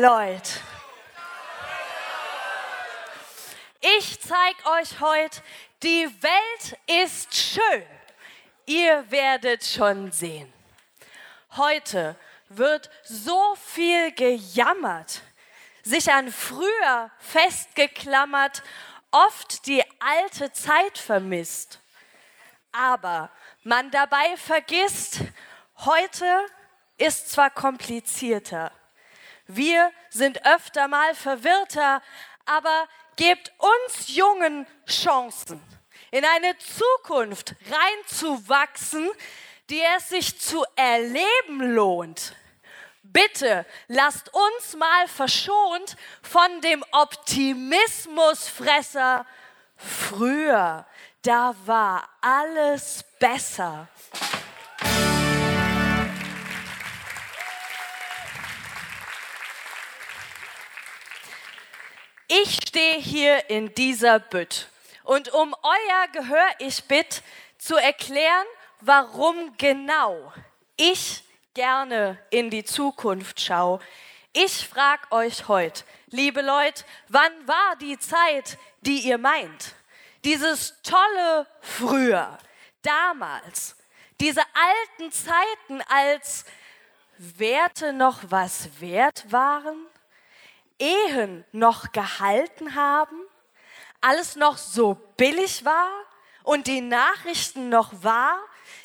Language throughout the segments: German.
Leute. Ich zeige euch heute, die Welt ist schön. Ihr werdet schon sehen. Heute wird so viel gejammert, sich an früher festgeklammert, oft die alte Zeit vermisst. Aber man dabei vergisst, heute ist zwar komplizierter, wir sind öfter mal verwirrter, aber gebt uns Jungen Chancen, in eine Zukunft reinzuwachsen, die es sich zu erleben lohnt. Bitte lasst uns mal verschont von dem Optimismusfresser früher. Da war alles besser. Ich stehe hier in dieser Bütt und um euer Gehör ich bitt, zu erklären, warum genau ich gerne in die Zukunft schaue. Ich frage euch heute, liebe Leute, wann war die Zeit, die ihr meint? Dieses tolle Früher, damals, diese alten Zeiten, als Werte noch was wert waren? Ehen noch gehalten haben, alles noch so billig war und die Nachrichten noch wahr,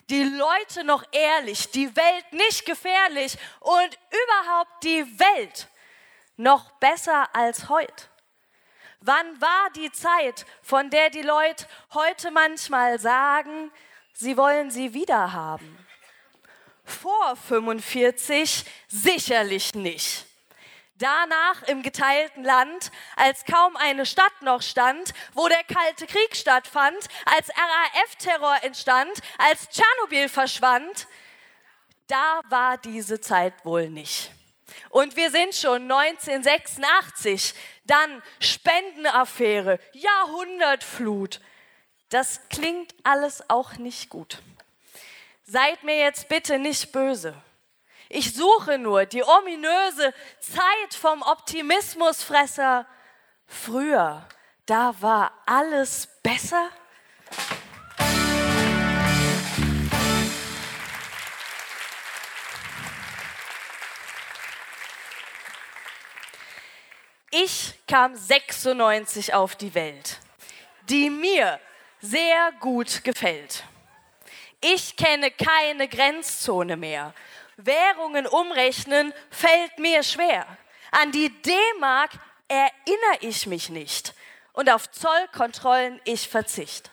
die Leute noch ehrlich, die Welt nicht gefährlich und überhaupt die Welt noch besser als heute. Wann war die Zeit, von der die Leute heute manchmal sagen, sie wollen sie wieder haben? Vor 45 sicherlich nicht. Danach im geteilten Land, als kaum eine Stadt noch stand, wo der Kalte Krieg stattfand, als RAF-Terror entstand, als Tschernobyl verschwand, da war diese Zeit wohl nicht. Und wir sind schon 1986, dann Spendenaffäre, Jahrhundertflut. Das klingt alles auch nicht gut. Seid mir jetzt bitte nicht böse. Ich suche nur die ominöse Zeit vom Optimismusfresser. Früher, da war alles besser. Ich kam 96 auf die Welt, die mir sehr gut gefällt. Ich kenne keine Grenzzone mehr Währungen umrechnen fällt mir schwer. An die D-Mark erinnere ich mich nicht. Und auf Zollkontrollen ich verzicht.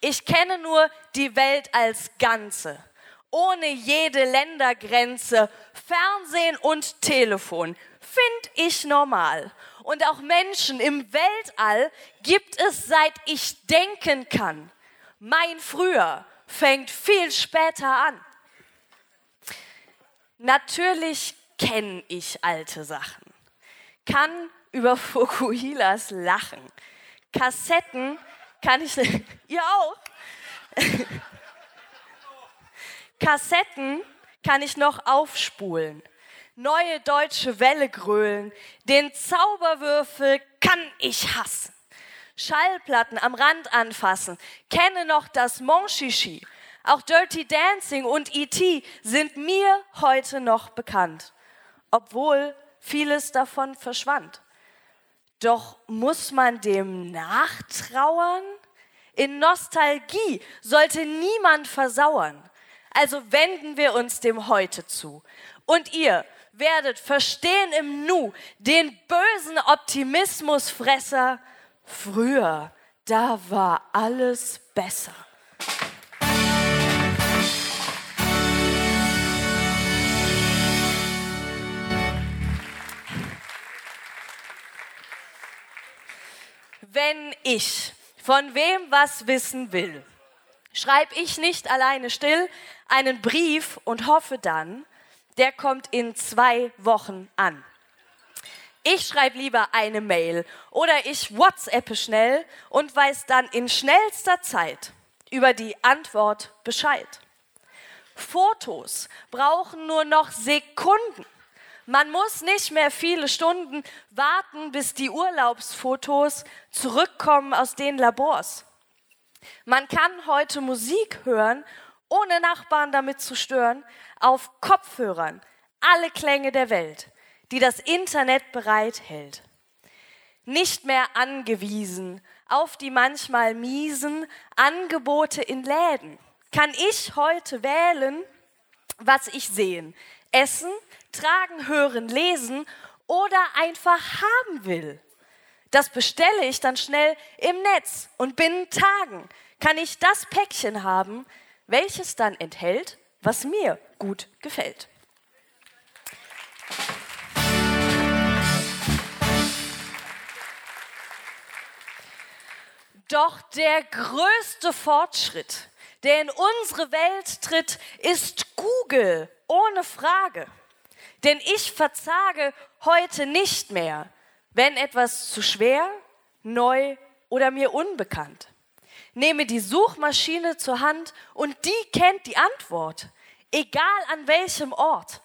Ich kenne nur die Welt als Ganze, ohne jede Ländergrenze, Fernsehen und Telefon. Find ich normal. Und auch Menschen im Weltall gibt es seit ich denken kann. Mein Früher fängt viel später an. Natürlich kenne ich alte Sachen, kann über Fukuhilas lachen. Kassetten kann ich, ihr auch. Kassetten kann ich noch aufspulen, neue deutsche Welle grölen, den Zauberwürfel kann ich hassen. Schallplatten am Rand anfassen, kenne noch das Monchichi, auch Dirty Dancing und E.T. sind mir heute noch bekannt, obwohl vieles davon verschwand. Doch muss man dem nachtrauern? In Nostalgie sollte niemand versauern. Also wenden wir uns dem Heute zu. Und ihr werdet verstehen im Nu den bösen Optimismusfresser. Früher, da war alles besser. Wenn ich von wem was wissen will, schreibe ich nicht alleine still einen Brief und hoffe dann, der kommt in zwei Wochen an. Ich schreibe lieber eine Mail oder ich WhatsAppe schnell und weiß dann in schnellster Zeit über die Antwort Bescheid. Fotos brauchen nur noch Sekunden. Man muss nicht mehr viele Stunden warten, bis die Urlaubsfotos zurückkommen aus den Labors. Man kann heute Musik hören, ohne Nachbarn damit zu stören, auf Kopfhörern, alle Klänge der Welt, die das Internet bereithält. Nicht mehr angewiesen auf die manchmal miesen Angebote in Läden, kann ich heute wählen, was ich sehen, essen, tragen, hören, lesen oder einfach haben will. Das bestelle ich dann schnell im Netz und binnen Tagen kann ich das Päckchen haben, welches dann enthält, was mir gut gefällt. Doch der größte Fortschritt, der in unsere Welt tritt, ist Google, ohne Frage. Denn ich verzage heute nicht mehr, wenn etwas zu schwer, neu oder mir unbekannt. Nehme die Suchmaschine zur Hand und die kennt die Antwort, egal an welchem Ort.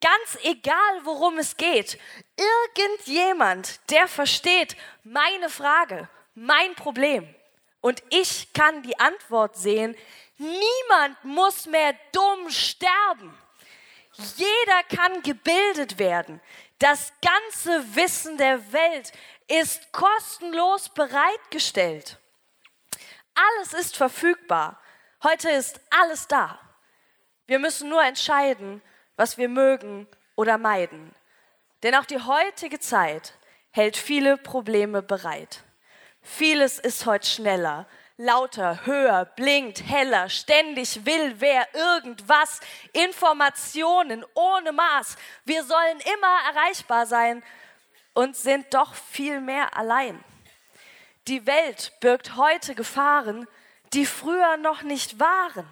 Ganz egal, worum es geht. Irgendjemand, der versteht meine Frage, mein Problem. Und ich kann die Antwort sehen. Niemand muss mehr dumm sterben. Jeder kann gebildet werden. Das ganze Wissen der Welt ist kostenlos bereitgestellt. Alles ist verfügbar. Heute ist alles da. Wir müssen nur entscheiden, was wir mögen oder meiden. Denn auch die heutige Zeit hält viele Probleme bereit. Vieles ist heute schneller, lauter, höher, blinkt, heller, ständig will wer irgendwas, Informationen ohne Maß. Wir sollen immer erreichbar sein und sind doch viel mehr allein. Die Welt birgt heute Gefahren, die früher noch nicht waren.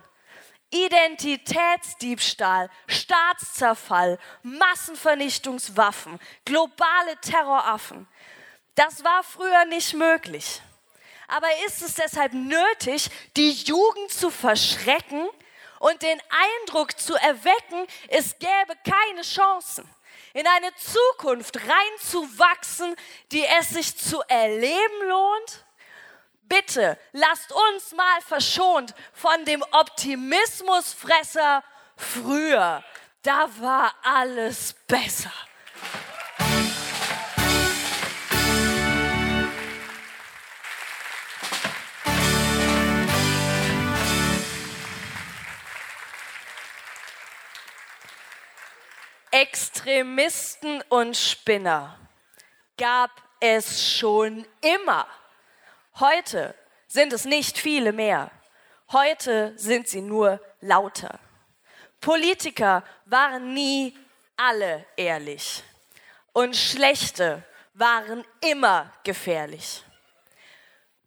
Identitätsdiebstahl, Staatszerfall, Massenvernichtungswaffen, globale Terroraffen. Das war früher nicht möglich. Aber ist es deshalb nötig, die Jugend zu verschrecken und den Eindruck zu erwecken, es gäbe keine Chancen, in eine Zukunft reinzuwachsen, die es sich zu erleben lohnt? Bitte lasst uns mal verschont von dem Optimismusfresser früher. Da war alles besser. Extremisten und Spinner gab es schon immer. Heute sind es nicht viele mehr. Heute sind sie nur lauter. Politiker waren nie alle ehrlich und schlechte waren immer gefährlich.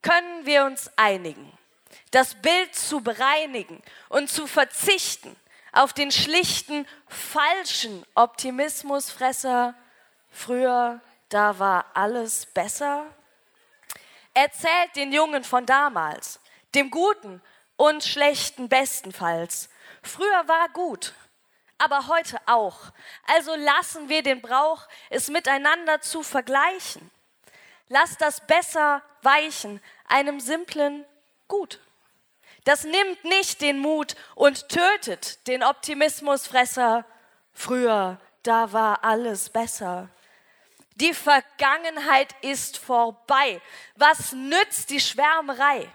Können wir uns einigen, das Bild zu bereinigen und zu verzichten auf den schlichten, falschen Optimismusfresser. Früher, da war alles besser. Erzählt den Jungen von damals, dem Guten und Schlechten bestenfalls. Früher war gut, aber heute auch. Also lassen wir den Brauch, es miteinander zu vergleichen. Lass das besser weichen, einem simplen Gut. Das nimmt nicht den Mut und tötet den Optimismusfresser. Früher, da war alles besser. Die Vergangenheit ist vorbei. Was nützt die Schwärmerei?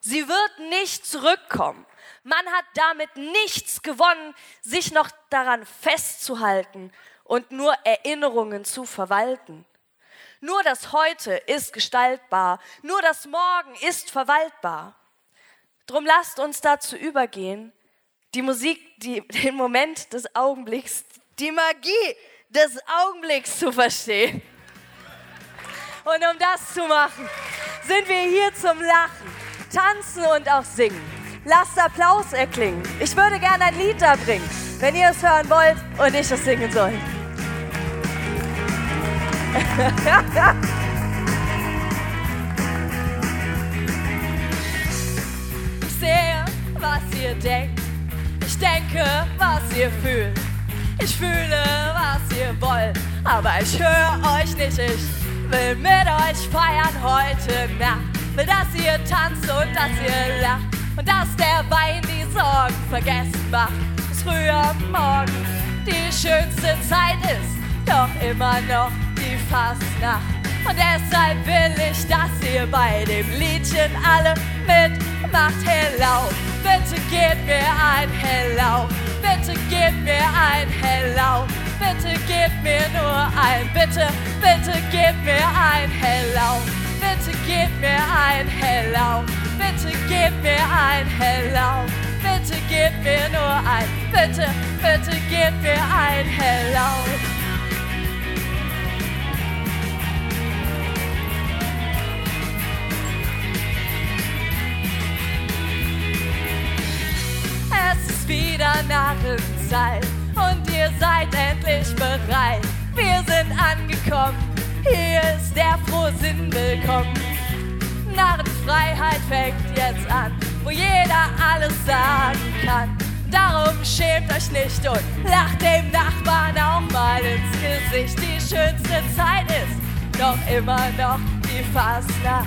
Sie wird nicht zurückkommen. Man hat damit nichts gewonnen, sich noch daran festzuhalten und nur Erinnerungen zu verwalten. Nur das Heute ist gestaltbar, nur das Morgen ist verwaltbar. Drum lasst uns dazu übergehen, die Musik, die, den Moment des Augenblicks, die Magie des Augenblicks zu verstehen. Und um das zu machen, sind wir hier zum Lachen, Tanzen und auch Singen. Lasst Applaus erklingen. Ich würde gerne ein Lied da bringen, wenn ihr es hören wollt und ich es singen soll. ihr denkt. Ich denke, was ihr fühlt. Ich fühle, was ihr wollt. Aber ich höre euch nicht, ich will mit euch feiern heute Nacht. Will, dass ihr tanzt und dass ihr lacht. Und dass der Wein die Sorgen vergessen macht. Bis früh am Morgen die schönste Zeit ist. Doch immer noch die Fastnacht. Und deshalb will ich, dass ihr bei dem Liedchen alle mitmacht. Hello, bitte gebt mir ein Hello. Bitte gebt mir ein Hello. Bitte gebt mir nur ein, bitte, bitte gebt mir ein Hello. Bitte gebt mir ein Hello. Bitte gebt mir ein Hello. Bitte gebt mir nur ein, bitte, bitte gebt mir ein Hello. Narrenzeit und ihr seid endlich bereit. Wir sind angekommen, hier ist der Frohsinn willkommen. Narrenfreiheit fängt jetzt an, wo jeder alles sagen kann. Darum schämt euch nicht und lacht dem Nachbarn auch mal ins Gesicht. Die schönste Zeit ist doch immer noch die Fastnacht.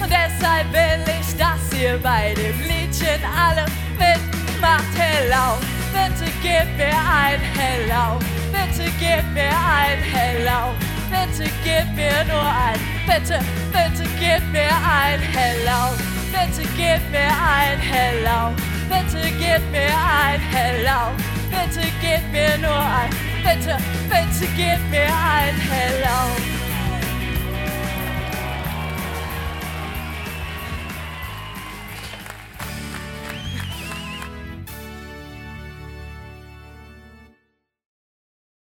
Und deshalb will ich, dass ihr bei dem Liedchen alle mitmacht. Hello, bitte gebt mir ein Hello. Bitte gebt mir ein Hello. Bitte gebt mir nur ein. Bitte, bitte gebt mir ein Hello. Bitte gebt mir ein Hello. Bitte gebt mir ein Hello. Bitte gebt mir nur ein. Bitte, bitte gebt mir ein Hello.